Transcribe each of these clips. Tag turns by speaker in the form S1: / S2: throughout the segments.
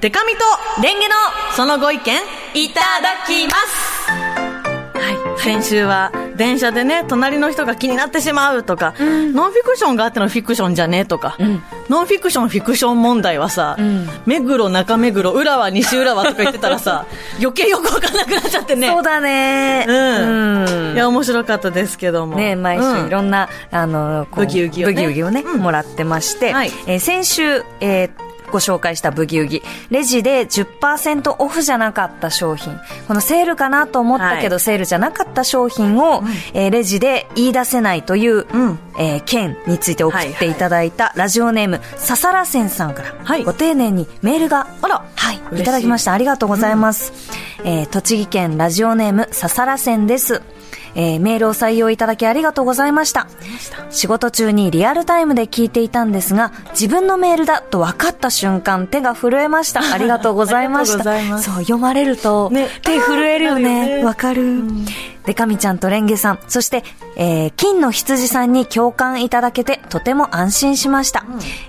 S1: デカミとレンゲのそのご意見いただきますはい。先週は、電車でね、隣の人が気になってしまうとか、ノンフィクションがあってのフィクションじゃねとか、ノンフィクション、フィクション問題はさ、目黒、中目黒、浦和、西浦和とか言ってたらさ、余計よくわかんなくなっちゃってね。
S2: そうだね。
S1: うん。いや、面白かったですけども。
S2: ね、毎週いろんな、あの、
S1: ブギウギをね
S2: ブギウギをね、もらってまして、
S1: はい
S2: えー先週、えーご紹介したブギウギ。レジで10%オフじゃなかった商品。このセールかなと思ったけど、
S1: はい
S2: セールじゃなかった商品を、えーレジで言い出せないという、
S1: うん
S2: えー件について送っていただいたラジオネーム、ささらせんさんから、
S1: はい
S2: ご丁寧にメールが、
S1: あら
S2: はい、
S1: い
S2: いただきました。ありがとうございます。えー栃木県ラジオネーム、ささらせんです。えーメールを採用いただきありがとうございました。仕事中にリアルタイムで聞いていたんですが、自分のメールだと分かった瞬間、手が震えました。ありがとうございました。そう、読まれると、
S1: ね
S2: 手震えるよね。
S1: ね
S2: わかる。でかみちゃんとレンゲさん、そして、えー金の羊さんに共感いただけて、とても安心しました。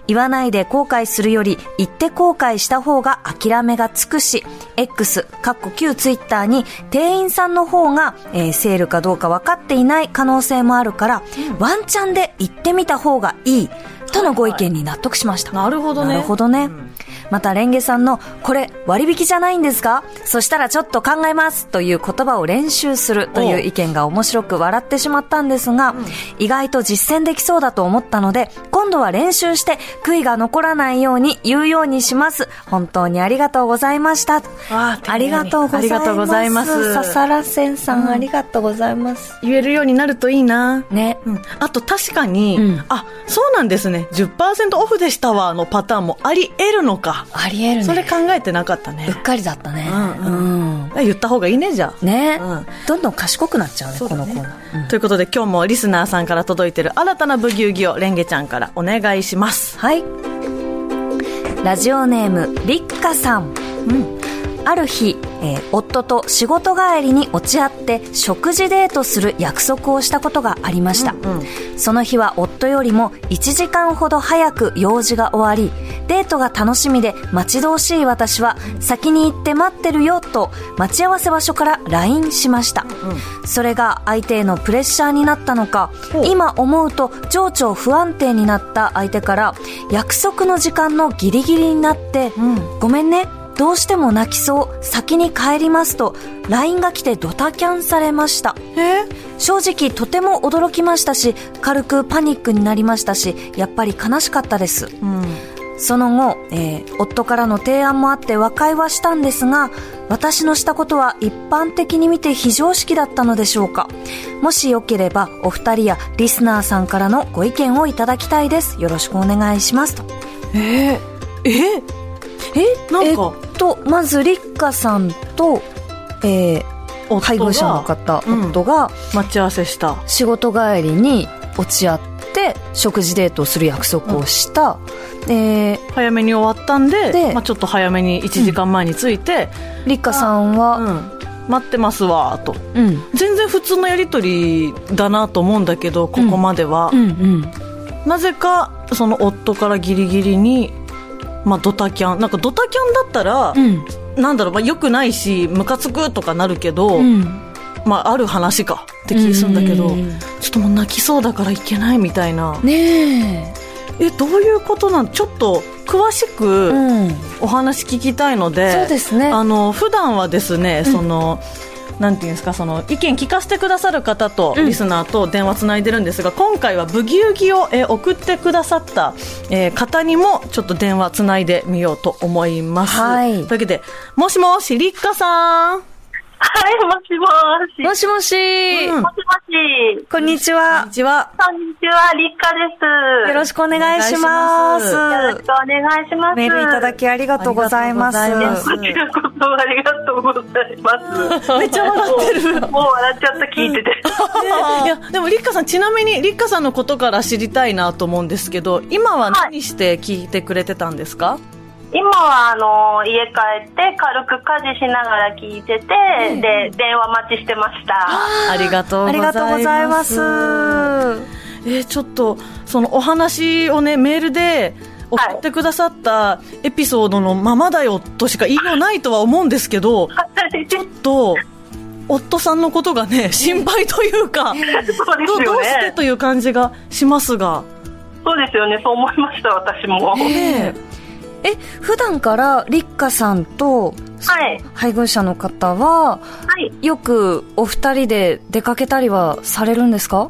S2: 言わないで後悔するより、言って後悔した方が諦めがつくし、X、かっこ旧ツイッターに、店員さんの方が、えーセールかどうか分かっていない可能性もあるから、ワンチャンで言ってみた方がいい、とのご意見に納得しました。
S1: なるほどね
S2: なるほどね。また、レンゲさんの、これ、割引じゃないんですか?そしたらちょっと考えますという言葉を練習するという意見が面白く笑ってしまったんですが、意外と実践できそうだと思ったので、今度は練習して悔いが残らないように言うようにします。本当にありがとうございました。
S1: あー
S2: ありがとうございます。
S1: ありがとうございます
S2: ささらせんさん、ありがとうございます。
S1: 言えるようになるといいな。
S2: ね。
S1: うん、あと確かに、
S2: うん
S1: あ、そうなんですね。10%オフでしたわのパターンもあり得るのか。
S2: ありえるね。
S1: それ考えてなかったね
S2: うっ。かりだったね。
S1: うん
S2: うん
S1: 言った方がいいね、じゃあ。
S2: ね、
S1: うん
S2: どんどん賢くなっちゃうね、
S1: ね
S2: このコーナー。うん
S1: ということで今日もリスナーさんから届いてる新たなブギウギをレンゲちゃんからお願いします。
S2: はい。ラジオネーム、りっかさん。ある日、えー夫と仕事帰りに落ち合って食事デートする約束をしたことがありました、その日は夫よりも1時間ほど早く用事が終わりデートが楽しみで待ち遠しい私は先に行って待ってるよと待ち合わせ場所から LINE しました、それが相手へのプレッシャーになったのか今思う。と情緒不安定になった相手から約束の時間のギリギリになって、
S1: うん
S2: ごめんねどうしても泣きそう先に帰りますと LINE が来てドタキャンされました
S1: え？
S2: 正直とても驚きましたし軽くパニックになりましたしやっぱり悲しかったです
S1: うん。
S2: その後、えー夫からの提案もあって和解はしたんですが、私のしたことは一般的に見て非常識だったのでしょうかもしよければ、お二人やリスナーさんからのご意見をいただきたいです。よろしくお願いします。と。
S1: え？ー、え？
S2: え？
S1: なんか？
S2: と、まず、リッカさんと、えー配偶者の方、
S1: うん
S2: 夫が
S1: 待ち合わせした。
S2: 仕事帰りに落ち合って食事デートをする約束をした。で、
S1: 早めに終わったんで、
S2: で
S1: まあ、ちょっと早めに1時間前に着いて、
S2: リッカさんは、
S1: うん、待ってますわ、と。
S2: うん、
S1: 全然普通のやりとりだなと思うんだけど、ここまでは。
S2: うん、うん。
S1: なぜか、その夫からギリギリに、まあ、ドタキャン。なんかドタキャンだったら、
S2: うん。
S1: なんだろう、まあ、良くないし、ムカつくとかなるけど、
S2: うん。
S1: まあ、ある話かって気するんだけど、
S2: うん
S1: ちょっともう泣きそうだからいけないみたいな。
S2: ね
S1: え、どういうことなん？ちょっと、詳し
S2: え。
S1: く
S2: うん。
S1: お話聞きたいので、
S2: そうですね。
S1: あの、普段はですね、その、なんていうんですか、その、意見聞かせてくださる方と、
S2: うん
S1: リスナーと電話つないでるんですが、今回はブギウギを、えー送ってくださった、えー方にも、ちょっと電話つないでみようと思います。
S2: はい
S1: というわけで、もしもし、りっかさん。
S3: はい、もしもーし。
S2: もしもし、
S1: うん
S3: もしもし。
S2: こんにちは
S1: こんに。ちは。
S3: こんにちは、立花です。
S2: よろしくお願いします。
S1: お
S3: よろしくお願いします。
S2: メールいただきありがとうございます。
S1: ありがとうございます
S3: こちらこそありがとうございます。
S1: めっちゃ笑ってる。
S3: もうもう笑っちゃった、聞いてて。
S1: いや、でも、立花さん、ちなみに、立花さんのことから知りたいなと思うんですけど、今は何して聞いてくれてたんですか、
S3: 今は、あの、家帰って軽く家事しながら聞いてて、で、電話待ちしてました。
S1: ありがとうございます。
S2: ありがとうございます。
S1: えーちょっと、そのお話をね、メールで送ってくださったエピソードのままだよとしか言いようないとは思うんですけど、ちょっと、夫さんのことがね、心配というか、
S3: そうです
S1: ど。どうしてという感じがしますが、
S3: そうですよね、そう思いました、私も。
S1: え
S2: え、普段から立花さんと
S3: はい。
S2: 配偶者の方は、
S3: はい。
S2: よくお二人で出かけたりはされるんですか？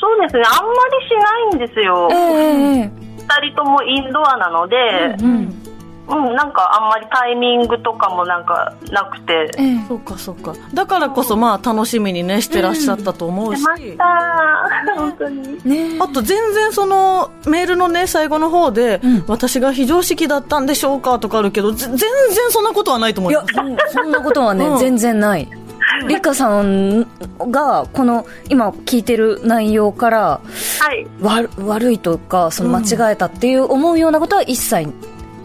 S3: そうですね、あんまりしないんですよ。
S2: ええ
S3: 二人ともインドアなので、
S2: うん。
S3: うん、なんかあんまりタイミングとかもなんかなくて、
S2: ええ
S1: そうかそうか。だからこそまあ楽しみにね、してらっしゃったと思うし、
S3: 出ました。本当に。
S2: ね
S1: あと全然そのメールのね最後の方で、
S2: うん
S1: 私が非常識だったんでしょうかとかあるけどぜ全然そんなことはないと思
S2: い
S1: ます、
S2: うんそんなことはね、
S1: うん
S2: 全然ない。立花さんが、この、今聞いてる内容から、
S3: はい。
S2: わ悪いとか、その間違えたっていう思うようなことは一切、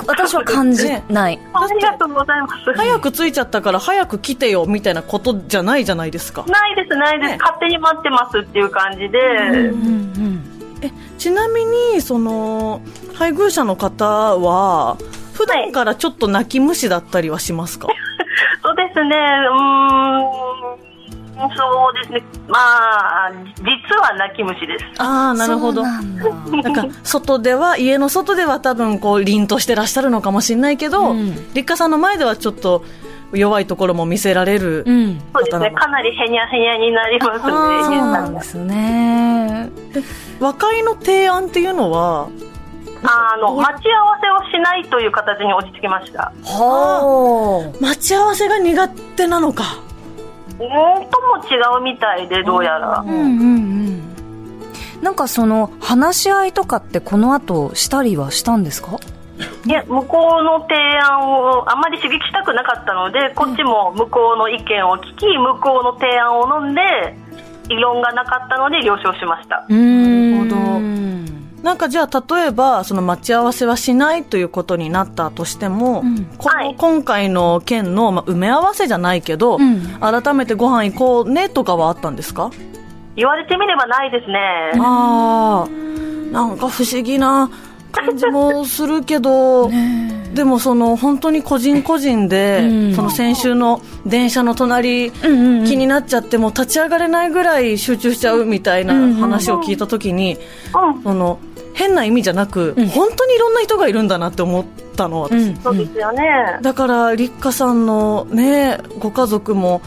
S2: 私は感じない。
S3: ありがとうございます。
S1: 早く着いちゃったから早く来てよみたいなことじゃないじゃないですか。
S3: ないです、ないです、
S1: ね。
S3: 勝手に待ってますっていう感じで、
S2: うんうん。
S1: えちなみにその配偶者の方は普段からちょっと泣き虫だったりはしますか、
S3: そうですね、うーん、そうですね、まあ、実は泣き虫です。
S1: ああなるほど
S2: なんだ。
S1: なんか外では家の外では多分こう凛としてらっしゃるのかもしれないけど、
S2: うん
S1: 立花さんの前ではちょっと弱いところも見せられる、
S2: うん。
S3: そうですね、かなりへにゃへにゃになりますね、
S2: そうなんですね。
S1: 和解の提案っていうのは
S3: あの待ち合わせをしないという形に落ち着きました。
S2: は
S1: 待ち合わせが苦手なのか
S3: うんとも違うみたいで、どうやら
S2: あ。。うんうんうん。なんかその、話し合いとかってこの後したりはしたんですか？
S3: いや、向こうの提案をあまり刺激したくなかったので、こっちも向こうの意見を聞き、向こうの提案を飲んで、異論がなかったので了承しました。
S2: うん
S1: なるほどなんかじゃあ例えばその待ち合わせはしないということになったとしても、
S2: うん。
S1: この
S3: はい。
S1: 今回の件の、まあ、埋め合わせじゃないけど、
S2: うん。
S1: 改めてご飯行こうねとかはあったんですか？
S3: 言われてみればないですね。
S1: ああなんか不思議な感じもするけど、でもその本当に個人個人で、
S2: うん。
S1: その先週の電車の隣、
S2: うんうんうん。
S1: 気になっちゃっても立ち上がれないぐらい集中しちゃうみたいな
S2: うんうん。
S1: 話を聞いた時に、
S3: うん、
S1: その変な意味じゃなく、
S2: うん。
S1: 本当にいろんな人がいるんだなって思ったの私、
S2: うん。
S3: そうですよね。
S1: だから立花さんのねご家族も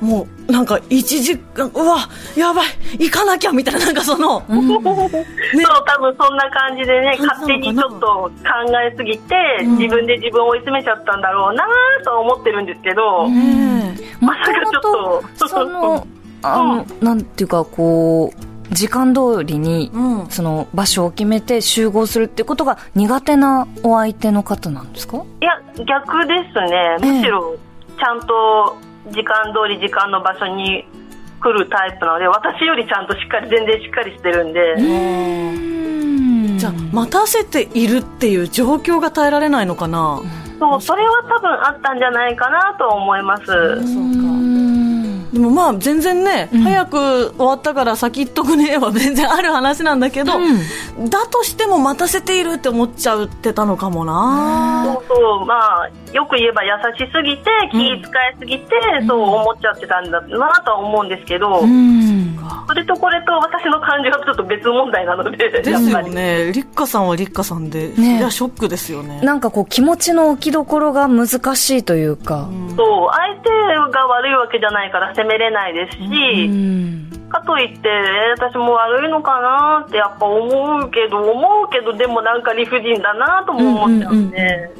S1: もうなんか一時間うわやばい行かなきゃみたいななんかその、
S3: そう、多分そんな感じでね、
S1: 感
S3: 勝手にちょっと考えすぎて、
S1: うん。
S3: 自分で自分を追い詰めちゃったんだろうなとは思ってるんですけど、
S1: ねえ。
S3: まさかちょっと。
S2: その、あの、なんていうか、こう、時間通りに、
S1: うん。
S2: その場所を決めて集合するってことが苦手なお相手の方なんですか？
S3: いや、逆ですね。
S2: ええ。
S3: むしろ、ちゃんと時間通り時間の場所に来るタイプなので、私よりちゃんとしっかり、全然しっかりしてるんで、
S1: じゃあ待たせているっていう状況が耐えられないのかな、
S3: そう、それは多分あったんじゃないかなと思います。
S1: そうかでもまあ全然ね、早く終わったから先行っとくねは全然ある話なんだけど、だとしても待たせているって思っちゃうってたのかもな。
S3: そうそう、まあ、よく言えば優しすぎて、気遣いすぎて、そう思っちゃってたんだなとは思うんですけど、
S2: うん
S3: それとこれと私の感情はちょっと別問題なので、
S1: です
S3: やっぱり。
S1: よね立花さんは立花さんで、
S2: ね。
S1: いやショックですよね。
S2: なんかこう気持ちの置きどころが難しいというか、
S3: そう、相手が悪いわけじゃないから責めれないですし、
S2: うん
S3: かといって、えー私も悪いのかなってやっぱ思うけど、思ううけどでもなんか理不尽だなとも思っちゃうんで、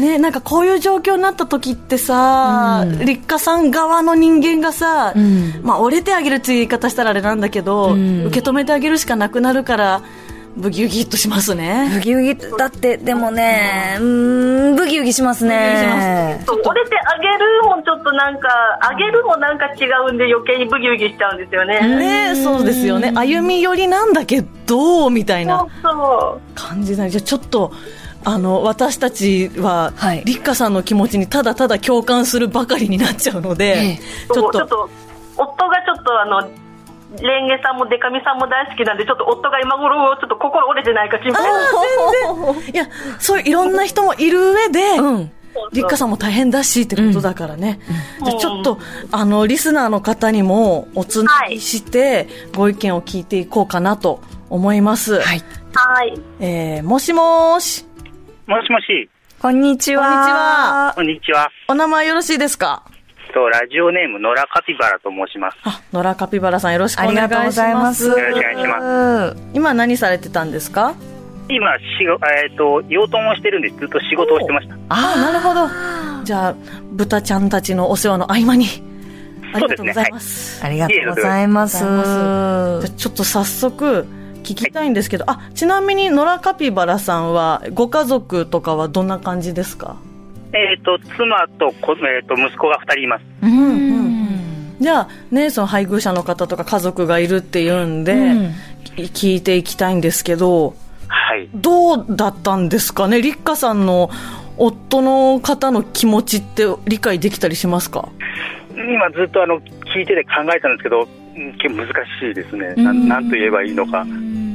S1: ね、なんかこういう状況になった時ってさ、
S2: うん。
S1: 立花さん側の人間がさ、
S2: ん。
S1: まあ、折れてあげるっていう言い方したらあれなんだけど、
S2: ん。
S1: 受け止めてあげるしかなくなるから、ブギウギっとしますね。
S2: ブギウギ、だって、でもね、うーん、ブギウギしますね。
S3: それてあげるもちょっとなんかあげるもなんか違うんで余計にブギウギしちゃうんですよね、
S1: ねそうですよね。歩み寄りなんだけど、みたいな感じだじゃあちょっと、あの、私たちは、
S2: はい。
S1: 立花さんの気持ちにただただ共感するばかりになっちゃうので、
S2: ええ。
S1: ちょっと。
S3: ちょっと夫がちょっとあのレンゲさんもデカミさんも大好きなんでちょっと夫が今頃ちょっと心折れてないか心配なんです。
S1: いや、そういういろんな人もいる上で、
S2: うん。
S1: 立花さんも大変だしってことだからね、じゃあちょっとあのリスナーの方にもおつなぎして、ご意見を聞いていこうかなと思います、
S2: はい。
S3: はい。
S1: えーもしもーし。
S4: もしもし、
S2: こんにちは。
S1: こんにちは。
S4: こんにちは。
S1: お名前よろしいですか？
S4: とラジオネーム、野良カピバラと申します。
S1: あ野良カピバラさんよろしくお願いし
S2: ありがとうござい
S1: ま
S2: ます。す。
S4: よろしくお願いし
S2: ます。
S1: 今何されてたんですか？
S4: 今、しごえっ、と、養豚をしてるんで、ずっと仕事をしてました。
S1: ああなるほど。じゃあ豚ちゃんたちのお世話の合間に。ありがとうございます。
S2: ありがとうございます。
S1: じゃあちょっと早速聞きたいんですけど、あちなみに野良カピバラさんはご家族とかはどんな感じですか？
S4: えっ、と、妻とこ、えー、と息子が2人います。
S1: うんうんじゃあねその配偶者の方とか家族がいるっていうんで、
S2: うん
S1: き聞いていきたいんですけど
S4: はい。
S1: どうだったんですかね？立花さんの夫の方の気持ちって理解できたりしますか？
S4: 今ずっとあの、聞いてて考えたんですけど、難しいですね。なんなんと言えばいいのか。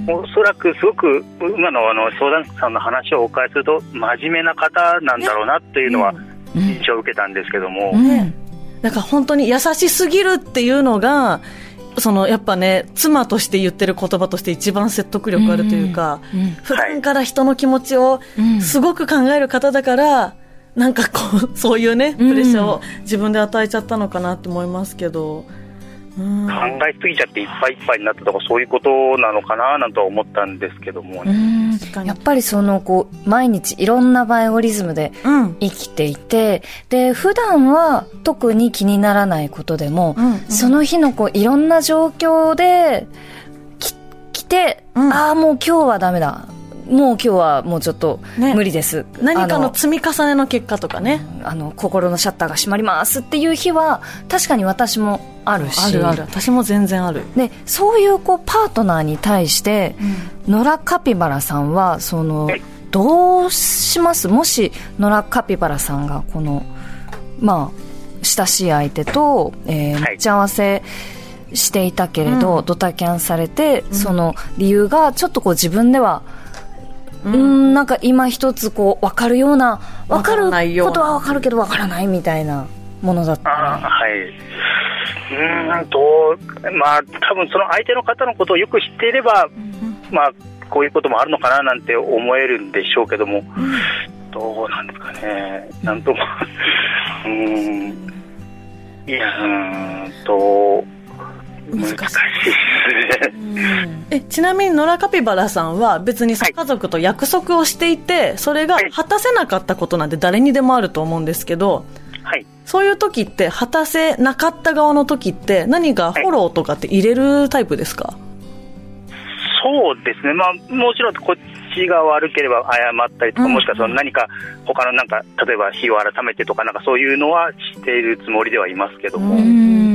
S4: おそらくすごく今のあの相談者さんの話をお伺いすると真面目な方なんだろうなっていうのは印象を受けたんですけども、
S1: ね、なんか本当に優しすぎるっていうのが、そのやっぱね、妻として言ってる言葉として一番説得力あるというか、普段から人の気持ちをすごく考える方だから、なんかこう、そういうね、プレッシャーを自分で与えちゃったのかなって思いますけど、うん
S4: 考えすぎちゃっていっぱいいっぱいになったとかそういうことなのかななんとは思ったんですけども、ね。
S2: やっぱりそのこう毎日いろんなバイオリズムで
S1: うん。
S2: 生きていてで普段は特に気にならないことでも、
S1: うんうん。
S2: その日のこういろんな状況でき来て、
S1: うん。
S2: ああもう今日はダメだもう今日はもうちょっと
S1: ね。
S2: 無理です、
S1: 何か
S2: あ
S1: の積み重ねの結果とかね。
S2: あの心のシャッターが閉まりますっていう日は確かに私もあるし。
S1: あるある。私も全然ある。
S2: でそういうこうパートナーに対して、野良カピバラさんはその
S4: はい。
S2: どうします？もし野良カピバラさんがこのまあ親しい相手と、えー
S4: はい。
S2: 待ち合わせしていたけれど、ドタキャンされて、その理由がちょっとこう自分ではうん、なんか今一つこう分かるような分かることは分かるけど分からないみたいなものだった。
S4: あー
S2: ら
S4: はい。うーんとまあ多分その相手の方のことをよく知っていれば、まあこういうこともあるのかななんて思えるんでしょうけども、どうなんですかね。なんともうーん。いやうーんと難しいですね
S1: えちなみに野良カピバラさんは別にさ
S4: はい。
S1: 家族と約束をしていてそれが
S4: はい。
S1: 果たせなかったことなんて誰にでもあると思うんですけど
S4: はい。
S1: そういう時って果たせなかった側の時って何かフォローとかって入れるタイプですか、
S4: そうですね、まあ、もちろんこっちが悪ければ謝ったりとか、
S1: うん。
S4: もしくはその何か他のなんか、例えば日を改めてとか、なんかそういうのはしているつもりではいますけども、
S2: うん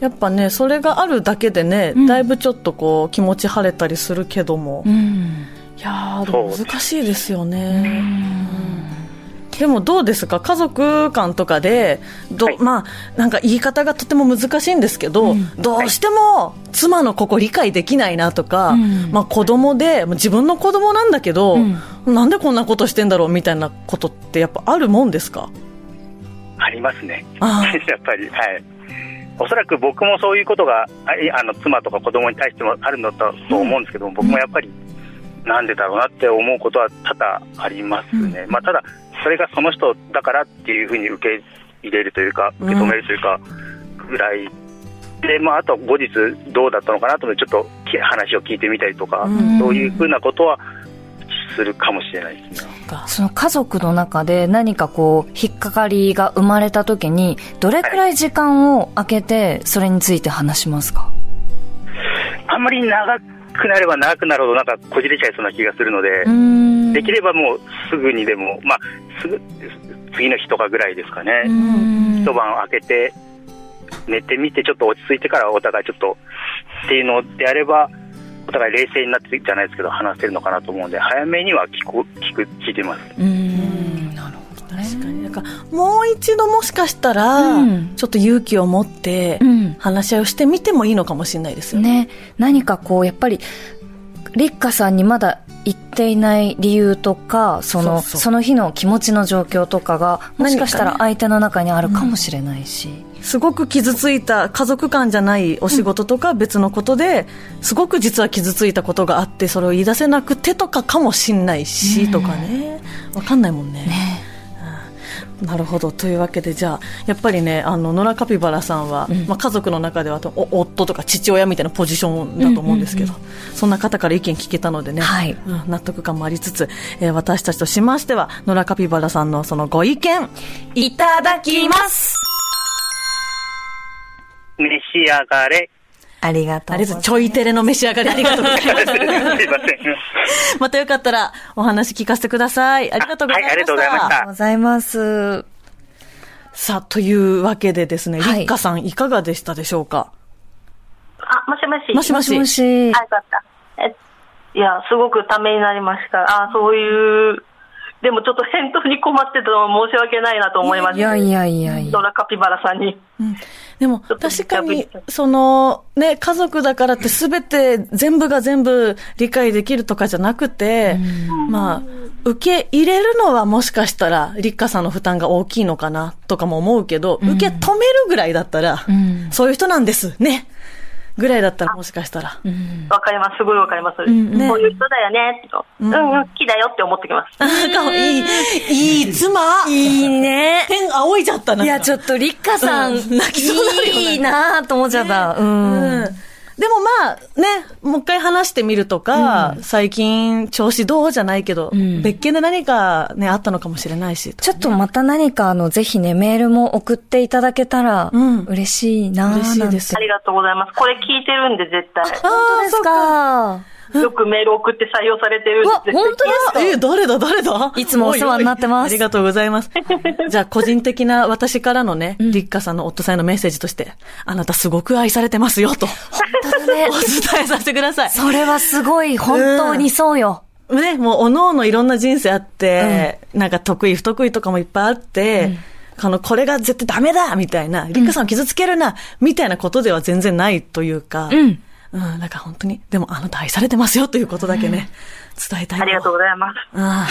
S1: やっぱねそれがあるだけでね、
S2: ん。
S1: だいぶちょっとこう気持ち晴れたりするけども、
S2: うん。
S1: いや難しいですよね、でもどうですか？家族間とかでど、
S4: はい。
S1: まあなんか言い方がとても難しいんですけど、どうしても妻のここ理解できないなとか、
S2: うん。
S1: まあ子供でまあ自分の子供なんだけど、なんでこんなことしてんだろうみたいなことってやっぱあるもんですか？
S4: ありますね、
S1: あ。
S4: やっぱり、はい。おそらく僕もそういうことがあの妻とか子供に対してもあるのだと思うんですけども、僕もやっぱりなんでだろうなって思うことは多々ありますね、まあ、ただ、それがその人だからっていうふうに受け入れるというか、受け止めるというかぐらいで、まあ、あと後日どうだったのかなとちょっとき話を聞いてみたりとか、
S1: うん。
S4: そういうふうなことはするかもしれないですね。
S2: その家族の中で何かこう、引っかかりが生まれた時に、どれくらい時間を空けて、それについて話しますか、
S4: あんまり長くなれば長くなるほどなんかこじれちゃいそうな気がするので。できればもうすぐにでも、まあ、すぐ次の日とかぐらいですかね、
S2: ん。
S4: 一晩空けて、寝てみて、ちょっと落ち着いてからお互いちょっとっていうのであれば、お互い冷静になってじゃないですけど、話せるのかなと思うんで、早めには聞こ聞く聞いてます。
S2: うん。なるほどね。
S1: 確かに。なんか、もう一度もしかしたら、
S2: うん
S1: ちょっと勇気を持って
S2: うん、
S1: 話し合いをしてみてもいいのかもしれないですよね。
S2: ね。何かこう、やっぱり、立花さんにまだ言っていない理由とか、その、
S1: そうそう
S2: その日の気持ちの状況とかが、もしかしたら相手の中にあるかもしれないし。
S1: すごく傷ついた家族間じゃないお仕事とか別のことで、すごく実は傷ついたことがあってそれを言い出せなくてとかかもしんないし、とかね。わかんないもんね。
S2: ね。
S1: なるほど。というわけでじゃあやっぱりねあの野良カピバラさんは、まあ、家族の中では夫とか父親みたいなポジションだと思うんですけど、そんな方から意見聞けたのでね、
S2: はい。
S1: うん納得感もありつつ、えー私たちとしましては野良カピバラさんのそのご意見いただきます
S4: 召し上がれ。
S2: ありがとうございます。
S1: ありがとうちょいテレの召し上がりありがとうございます
S4: すいません。
S1: またよかったらお話聞かせてください。ありがとうございました。
S4: はいありがとうございました
S2: ありがとうございます。
S1: さあ、というわけでですね、
S2: はい
S1: 立花さんいかがでしたでしょうか？
S3: あ、もしもし。
S1: もしもし
S2: もし。
S3: あ、よかった。え、いや、すごくためになりました。あ、そういう、でもちょっと返答に困ってたのは申し訳ないなと思いました。
S2: いやいやいやいや
S3: ド。ラカピバラさんに。
S1: でも、
S3: ちょっと
S1: 確かにその、ね、家族だからってすべて全部が全部理解できるとかじゃなくて、まあ、受け入れるのはもしかしたら、立花さんの負担が大きいのかなとかも思うけど、受け止めるぐらいだったら、
S2: ん
S1: そういう人なんです、ね。ぐらいだったらもしかしたら。
S3: わかります。すごいわかります。
S1: ね
S3: こういう人だよね、と。うん、うん、好きだよって思ってきます。
S1: あーかわいい。いい妻
S2: いいね。
S1: 天仰いじゃったな。
S2: いや、ちょっと、立花さん、
S1: うん泣きそうになるよね
S2: いいなと思っちゃった。うん。
S1: うんでもまあね、もう一回話してみるとか、最近調子どうじゃないけど、
S2: ん
S1: 別件で何かね、あったのかもしれないし。
S2: ちょっとまた何かあの、ぜひね、メールも送っていただけたら
S1: うん、
S2: 嬉しいな
S1: 嬉しいです
S3: ありがとうございます。これ聞いてるんで、絶対。
S1: あ
S2: 本当ですか。
S3: よくメール送って採用されてる
S2: 本当ですか
S1: え、誰だ誰だ？
S2: いつもお世話になってます
S1: おいおいありがとうございます。じゃあ、個人的な私からのね、立花さんの夫さんへのメッセージとして、あなたすごく愛されてますよ、と、
S2: 本当だね
S1: お。伝えさせてください。
S2: それはすごい、本当にそうよ。
S1: ね、もう、おのおのいろんな人生あって、なんか得意不得意とかもいっぱいあって、あの、これが絶対ダメだみたいな、立花さんを傷つけるな、みたいなことでは全然ないというか、
S2: うん。
S1: うん、だから本当に、でもあなた愛されてますよということだけね、伝えたい
S3: ありがとう
S1: う。
S3: ございます。
S1: うんはい。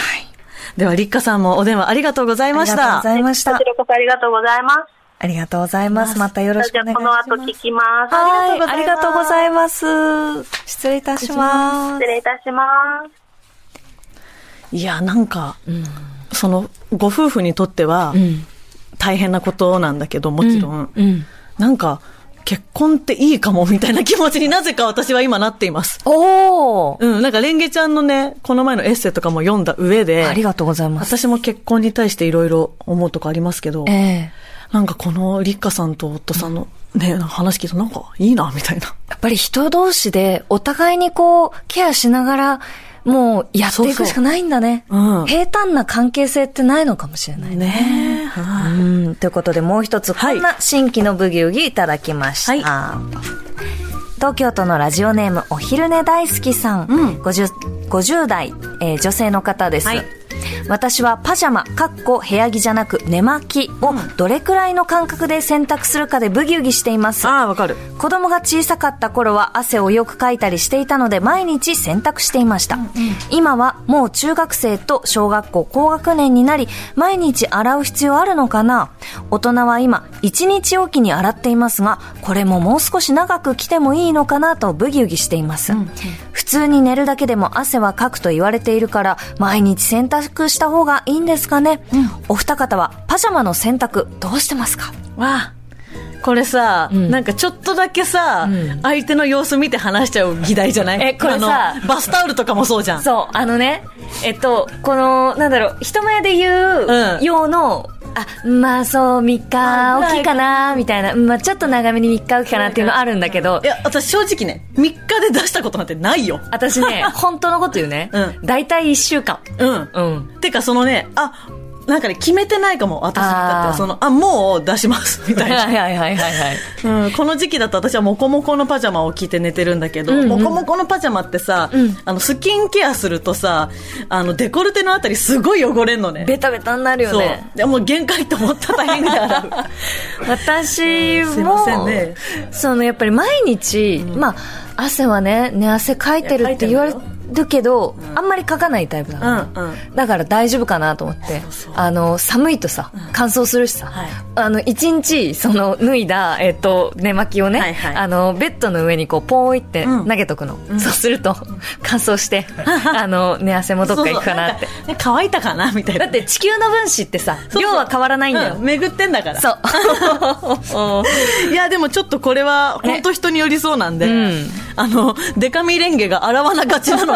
S1: では、立花さんもお電話ありがとうございました
S2: ありがとうご。ざいました
S3: こち。らこそありがとうございます。
S2: ありがとうございます。またよろしく
S3: じゃあ、
S2: お願いします。
S3: この後聞きます。
S2: はい、あ
S1: ありがとう
S2: ご
S1: ござい
S2: ます。失礼いたします
S3: 失。礼いたします。
S1: いや、なんか、その、ご夫婦にとっては、
S2: うん。
S1: 大変なことなんだけど、もちろん。
S2: うん。
S1: なんか、結婚っていいかもみたいな気持ちになぜか私は今なっています。
S2: おー
S1: うん、なんかレンゲちゃんのね、この前のエッセイとかも読んだ上で、
S2: ありがとうございます。
S1: 私も結婚に対していろいろ思うとこありますけど、
S2: ええ
S1: なんかこの立花さんと夫さんのね、なんか話聞いたらなんかいいな、みたいな。
S2: やっぱり人同士でお互いにこう、ケアしながら、もうやっていくしかないんだね。
S1: そうそううん
S2: 平坦な関係性ってないのかもしれないね。
S1: ねえ、はい
S2: うん。ということでもう一つ、こんな新規のブギウギいただきました。
S1: は
S2: 東京都のラジオネーム、お昼寝大好きさん。
S1: うん
S2: 50, 50代、えー女性の方です。
S1: はい
S2: 私はパジャマ、かっこ部屋着じゃなく寝巻きをどれくらいの間隔で洗濯するかでブギウギしています。
S1: ああ、わかる。
S2: 子供が小さかった頃は汗をよくかいたりしていたので毎日洗濯していました、今はもう中学生と小学校高学年になり毎日洗う必要あるのかな？大人は今1日おきに洗っていますがこれももう少し長く着てもいいのかなとブギウギしています、普通に寝るだけでも汗はかくと言われているから毎日洗濯した方がいいんですかね、お二方はパジャマの洗濯どうしてますか？
S1: わあ、これさ、
S2: ん。
S1: なんかちょっとだけさ、
S2: ん。
S1: 相手の様子見て話しちゃう議題じゃない？
S2: えこれさ
S1: バスタオルとかもそうじゃん。
S2: そう、あのね、えっと、この、なんだろう、人前で言
S1: う
S2: うん。用の、あ、まあそう、3日おきかな、みたいな、まあちょっと長めに3日おきかなっていうのあるんだけど
S1: い、や、私正直ね、3日で出したことなんてないよ。
S2: 私ね、本当のこと言うね
S1: うん、
S2: 大体1週間。
S1: うん。
S2: うん。
S1: てかそのね、あ、なんかね、決めてないかも、私だ
S2: あー
S1: って。その、あ、もう出します、みた
S2: はいい
S1: な。
S2: はいはいはいはい。
S1: うん、この時期だと私はモコモコのパジャマを着て寝てるんだけど、
S2: うんうん
S1: モコモコのパジャマってさ、
S2: うん
S1: あの、スキンケアするとさ、あの、デコルテのあたりすごい汚れんのね。
S2: ベタベタになるよ
S1: そう
S2: ね。。
S1: でもう限界って思ったら大変で洗う。
S2: 私
S1: すいません
S2: も、
S1: ね
S2: そのやっぱり毎日、まあ、汗はね、寝汗かいてるって言われるけど、あんまりかかないタイプなの、
S1: うんうん。
S2: だから大丈夫かなと思って、あの、寒いとさ、乾燥するしさ、
S1: はい。
S2: あの、一日、その、脱いだ、えっ、と、寝巻きをね、あの、ベッドの上にこう、ポーイって
S1: うん。
S2: 投げとくの。そうすると、乾燥して、あの、寝汗もどっか行くかなって。
S1: 乾いたかなみたいな。
S2: だって地球の分子ってさ、量は変わらないんだよ。
S1: うん。巡ってんだから。
S2: そう。
S1: いや、でもちょっとこれは、本当人によりそうなんで、
S2: うん。
S1: あの、デカミレンゲが洗わながちなの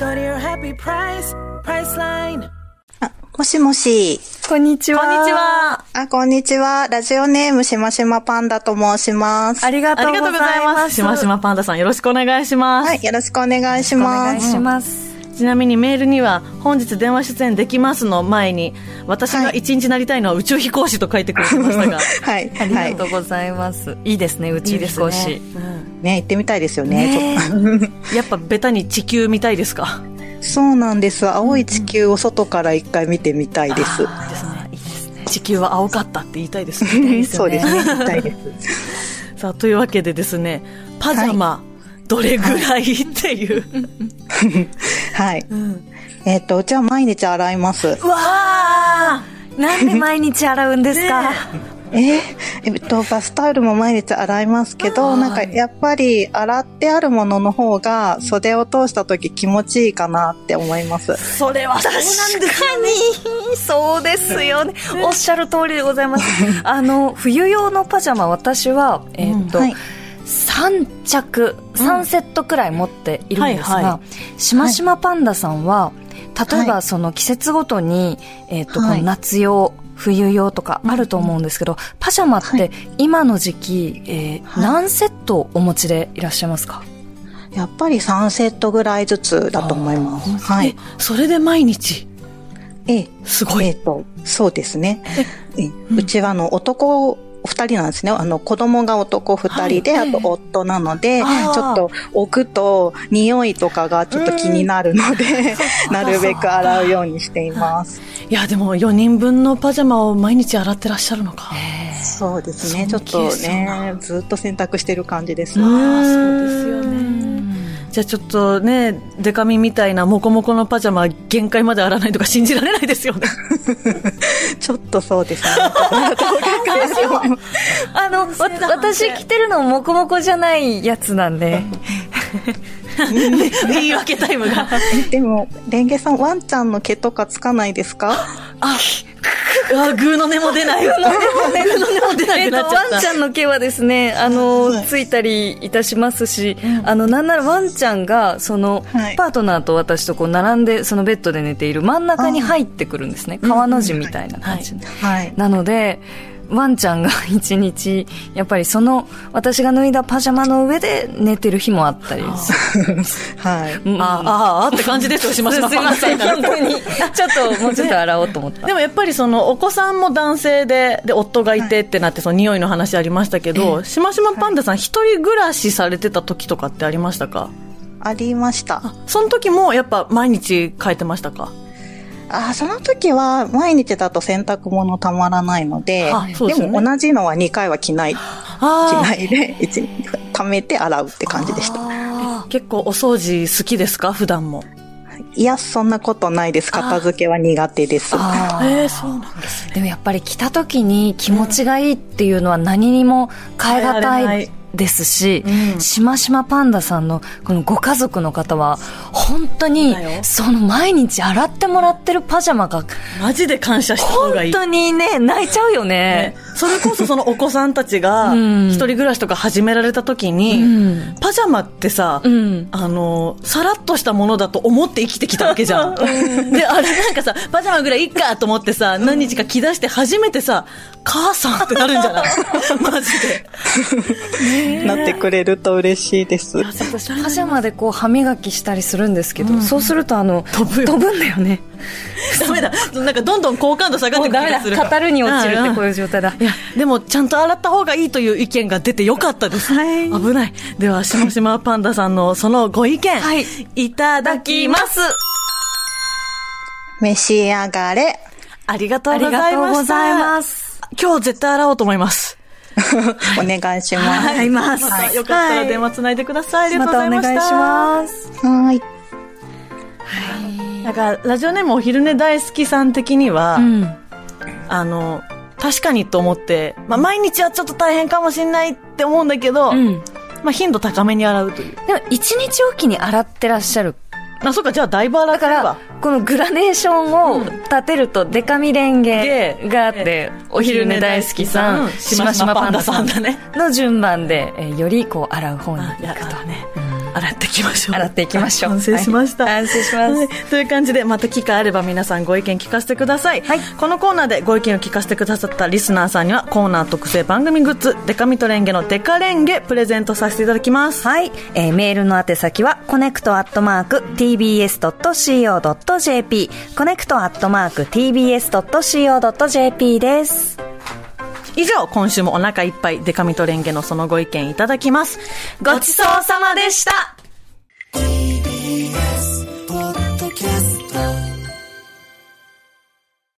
S5: Go to your happy price, Priceline.
S6: もしもし。
S2: こんにちは。
S1: こんにち。は。
S6: あ、こんにちは。ラジオネームしましまパンダと申します。
S2: ありがとうご
S1: ありがとうご
S2: ざいま。
S1: すす。しましまパンダさんよろしくお願いします。
S6: はい、よろしくお願いし
S2: お
S6: ます。
S2: 願いします。
S1: ちなみにメールには、本日電話出演できますの前に、私が一日なりたいのは宇宙飛行士と書いてくれてましたが。
S6: はい、
S2: あり
S6: はい
S2: がと。うございます。いいですね、宇宙飛行士。
S1: うん
S6: ね、行ってみたいですよね。ちょっと
S1: やっぱベタに地球見たいですか？
S6: そうなんです。青い地球を外から一回見てみたいです。
S1: ですね。地球は青かったって言いたいですね。
S6: そうですね。行きたいです。
S1: さあ、というわけでですね、パジャマ、どれぐらいっていう。
S6: はい。えっ、と、うちは毎日洗います。
S1: うわ
S2: なんで毎日洗うんですか、
S6: えーえっと、バスタオルも毎日洗いますけど、なんかやっぱり洗ってあるものの方が袖を通した時気持ちいいかなって思います。
S1: それはそうなんですよね。
S2: そうですよね。おっしゃる通りでございます。あの、冬用のパジャマ、私は、えっ、と、
S6: はい
S2: 3着、3セットくらい持っているんですが、
S1: はいは
S2: しましまパンダさんは、例え
S6: はい。
S2: ばその季節ごとに、えっ、と、
S6: はい。
S2: この夏用、冬用とかあると思うんですけど、パジャマって今の時期、えー
S6: はい。
S2: 何セットお持ちでいらっしゃいますか？
S6: やっぱり3セットぐらいずつだと思います。は
S1: え
S6: い。、
S1: それで毎日？
S6: ええ、
S1: すごい。
S6: えっと、そうですね。えうちはあの、男、二人なんですね。あの、子供が男二人で、
S1: はい
S6: あと夫なので、ちょっと置くと匂いとかがちょっと気になるので、なるべく洗うようにしています。
S1: いや、でも4人分のパジャマを毎日洗ってらっしゃるのか。
S6: そうですね。ちょっとね、ずっと洗濯してる感じです。
S1: ああ、そうですよね。じゃあちょっとね、デカミみたいなモコモコのパジャマ限界まで洗わないとか信じられないですよね。
S6: ちょっとそうですね。
S2: あの、わ私着てるのもこもこじゃないやつなんで。
S1: 言い訳タイムが。
S6: でも、レンゲさん、ワンちゃんの毛とかつかないですか？
S1: あ、あ、グーの根も出ない。グーの根も出なちゃった。
S2: ワンちゃんの毛はですね、あの、ついたりいたしますし、あの、なんならワンちゃんが、その、
S6: はい
S2: パートナーと私とこう、並んで、そのベッドで寝ている真ん中に入ってくるんですね。川の字みたいな感じで。
S6: はい。
S2: なので、ワンちゃんが 一日、やっぱりその、私が脱いだパジャマの上で寝てる日もあったりす
S6: はい。
S2: る。
S1: ああ、あって感じですよ、しましま
S2: すいません、
S1: パンダさん
S2: 本当に。ちょっと、もうちょっと洗おうと思った。
S1: でもやっぱりそのお子さんも男性で、で、夫がいてってなって、その匂いの話ありましたけど、しましまパンダさん一人暮らしされてた時とかってありましたか？
S6: ありました。
S1: その時もやっぱ毎日変えてましたか？
S6: あ、その時は毎日だと洗濯物たまらないので、
S1: でよね
S6: ですも同じのは2回は着ない、着
S1: あ
S6: ないで、一貯めて洗うって感じでした。
S1: あ、結構お掃除好きですか？普段も。
S6: いや、そんなことないです。片付けは苦手です。
S2: あー
S1: ええそうなんですね。
S2: でもやっぱり着た時に気持ちがいいっていうのは何にも変え難
S1: 変えられない
S2: いですし、
S1: うん
S2: しましまパンダさんのこのご家族の方は本当に
S1: そ
S2: の毎日洗ってもらってるパジャマが
S1: マジで感謝した方がいい。
S2: 本当にね泣いちゃうよね
S1: ね。それこそそのお子さんたちが
S2: うん。
S1: 一人暮らしとか始められた時に、
S2: うん。
S1: パジャマってさ、
S2: うん。
S1: あの、さらっとしたものだと思って生きてきたわけじゃん。で、あれなんかさ、パジャマぐらいいっかと思ってさ、何日か着出して初めてさ、母さんってなるんじゃない？マジで。
S6: なってくれると嬉しいです。
S2: 私パジャマでこう歯磨きしたりするんですけど、そうするとあの
S1: 飛ぶよ。
S2: 飛ぶんだよね
S1: ダメだ。なんかどんどん好感度下がってくる気がする。
S2: もうダメだ語るに落ちるってこういう
S1: う
S2: 状態だ
S1: いや、でもちゃんと洗った方がいいという意見が出てよかったです。
S2: はい
S1: 危ない。では、しましまパンダさんのそのご意見、
S2: はい
S1: いただきます。
S6: 召し上がれ。
S1: ありがとう
S2: あり
S1: ございました。
S2: がとうございます
S1: 今日絶対洗おうと思います。
S6: お願いします。
S2: 洗います
S1: またよかったら電話つないでください。ありがと
S2: またお
S1: うございました。
S2: 願いします
S6: はい。
S1: なんか、ラジオネームお昼寝大好きさん的には、
S2: うん
S1: あの、確かにと思って、まあ、毎日はちょっと大変かもしれないって思うんだけど、
S2: うん
S1: まあ、頻度高めに洗うという。
S2: でも一日おきに洗ってらっしゃる
S1: あ、そうか、じゃあだいぶ洗っ
S2: だから
S1: てるわ。、
S2: このグラデーションを立てると、デカミレンゲがあって、お昼寝大好きさん、
S1: しましまパンダさんだね。
S2: の順番で、えーよりこう洗う方に行くと。
S1: だね。洗っていきましょう。
S2: 洗っていきましょう
S1: 反省しました。
S2: はい反省します
S1: はいという感じで、また機会あれば皆さんご意見聞かせてください。
S2: はい
S1: このコーナーでご意見を聞かせてくださったリスナーさんには、コーナー特製番組グッズ、デカミトレンゲのデカレンゲプレゼントさせていただきます。
S2: はい、えーメールの宛先は、コネクトアットマーク tbs.co.jp、コネクトアットマーク tbs.co.jp です。
S1: 以上、今週もお腹いっぱいデカミトレンゲのそのご意見いただきます。ごちそうさまでした
S7: ポッドキャスト